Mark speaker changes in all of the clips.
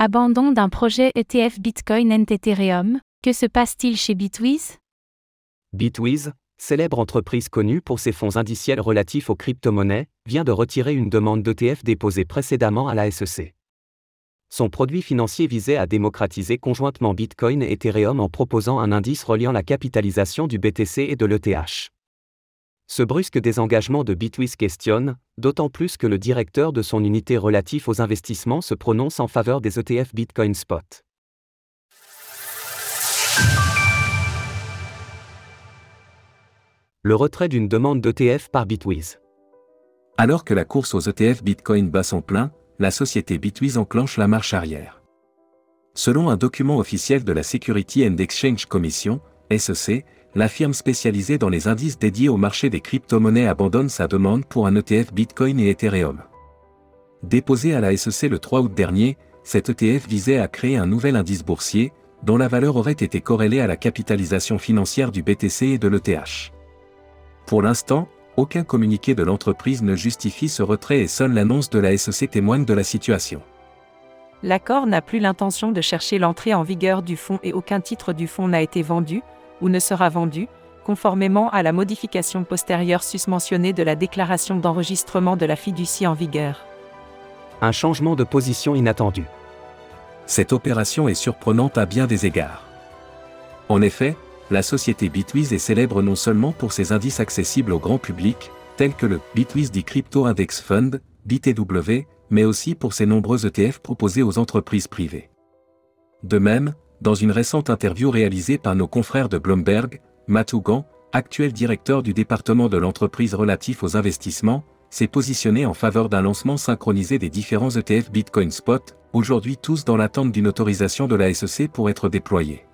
Speaker 1: Abandon d'un projet ETF Bitcoin and Ethereum, que se passe-t-il chez Bitwiz
Speaker 2: Bitwiz, célèbre entreprise connue pour ses fonds indiciels relatifs aux crypto-monnaies, vient de retirer une demande d'ETF déposée précédemment à la SEC. Son produit financier visait à démocratiser conjointement Bitcoin et Ethereum en proposant un indice reliant la capitalisation du BTC et de l'ETH. Ce brusque désengagement de Bitwiz questionne, d'autant plus que le directeur de son unité relatif aux investissements se prononce en faveur des ETF Bitcoin Spot. Le retrait d'une demande d'ETF par Bitwiz.
Speaker 3: Alors que la course aux ETF Bitcoin bat son plein, la société Bitwiz enclenche la marche arrière. Selon un document officiel de la Security and Exchange Commission, SEC, la firme spécialisée dans les indices dédiés au marché des crypto-monnaies abandonne sa demande pour un ETF Bitcoin et Ethereum. Déposé à la SEC le 3 août dernier, cet ETF visait à créer un nouvel indice boursier, dont la valeur aurait été corrélée à la capitalisation financière du BTC et de l'ETH. Pour l'instant, aucun communiqué de l'entreprise ne justifie ce retrait et seule l'annonce de la SEC témoigne de la situation.
Speaker 4: L'accord n'a plus l'intention de chercher l'entrée en vigueur du fonds et aucun titre du fonds n'a été vendu, ou ne sera vendu, conformément à la modification postérieure susmentionnée de la déclaration d'enregistrement de la fiducie en vigueur.
Speaker 2: Un changement de position inattendu.
Speaker 3: Cette opération est surprenante à bien des égards. En effet, la société Bitwiz est célèbre non seulement pour ses indices accessibles au grand public, tels que le Bitwiz Crypto Index Fund, BTW, mais aussi pour ses nombreux ETF proposés aux entreprises privées. De même, dans une récente interview réalisée par nos confrères de Bloomberg, Matt Hougan, actuel directeur du département de l'entreprise relatif aux investissements, s'est positionné en faveur d'un lancement synchronisé des différents ETF Bitcoin Spot, aujourd'hui tous dans l'attente d'une autorisation de la SEC pour être déployés.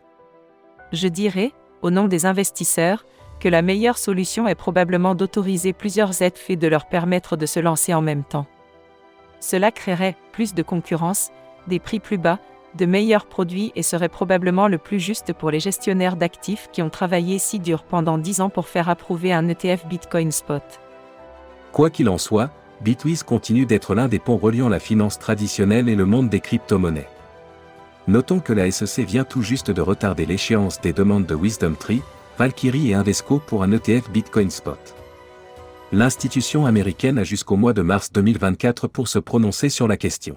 Speaker 4: Je dirais, au nom des investisseurs, que la meilleure solution est probablement d'autoriser plusieurs ETF et de leur permettre de se lancer en même temps. Cela créerait plus de concurrence, des prix plus bas, de meilleurs produits et serait probablement le plus juste pour les gestionnaires d'actifs qui ont travaillé si dur pendant 10 ans pour faire approuver un ETF Bitcoin Spot.
Speaker 3: Quoi qu'il en soit, Bitwiz continue d'être l'un des ponts reliant la finance traditionnelle et le monde des crypto-monnaies. Notons que la SEC vient tout juste de retarder l'échéance des demandes de Wisdom Tree, Valkyrie et Invesco pour un ETF Bitcoin Spot. L'institution américaine a jusqu'au mois de mars 2024 pour se prononcer sur la question.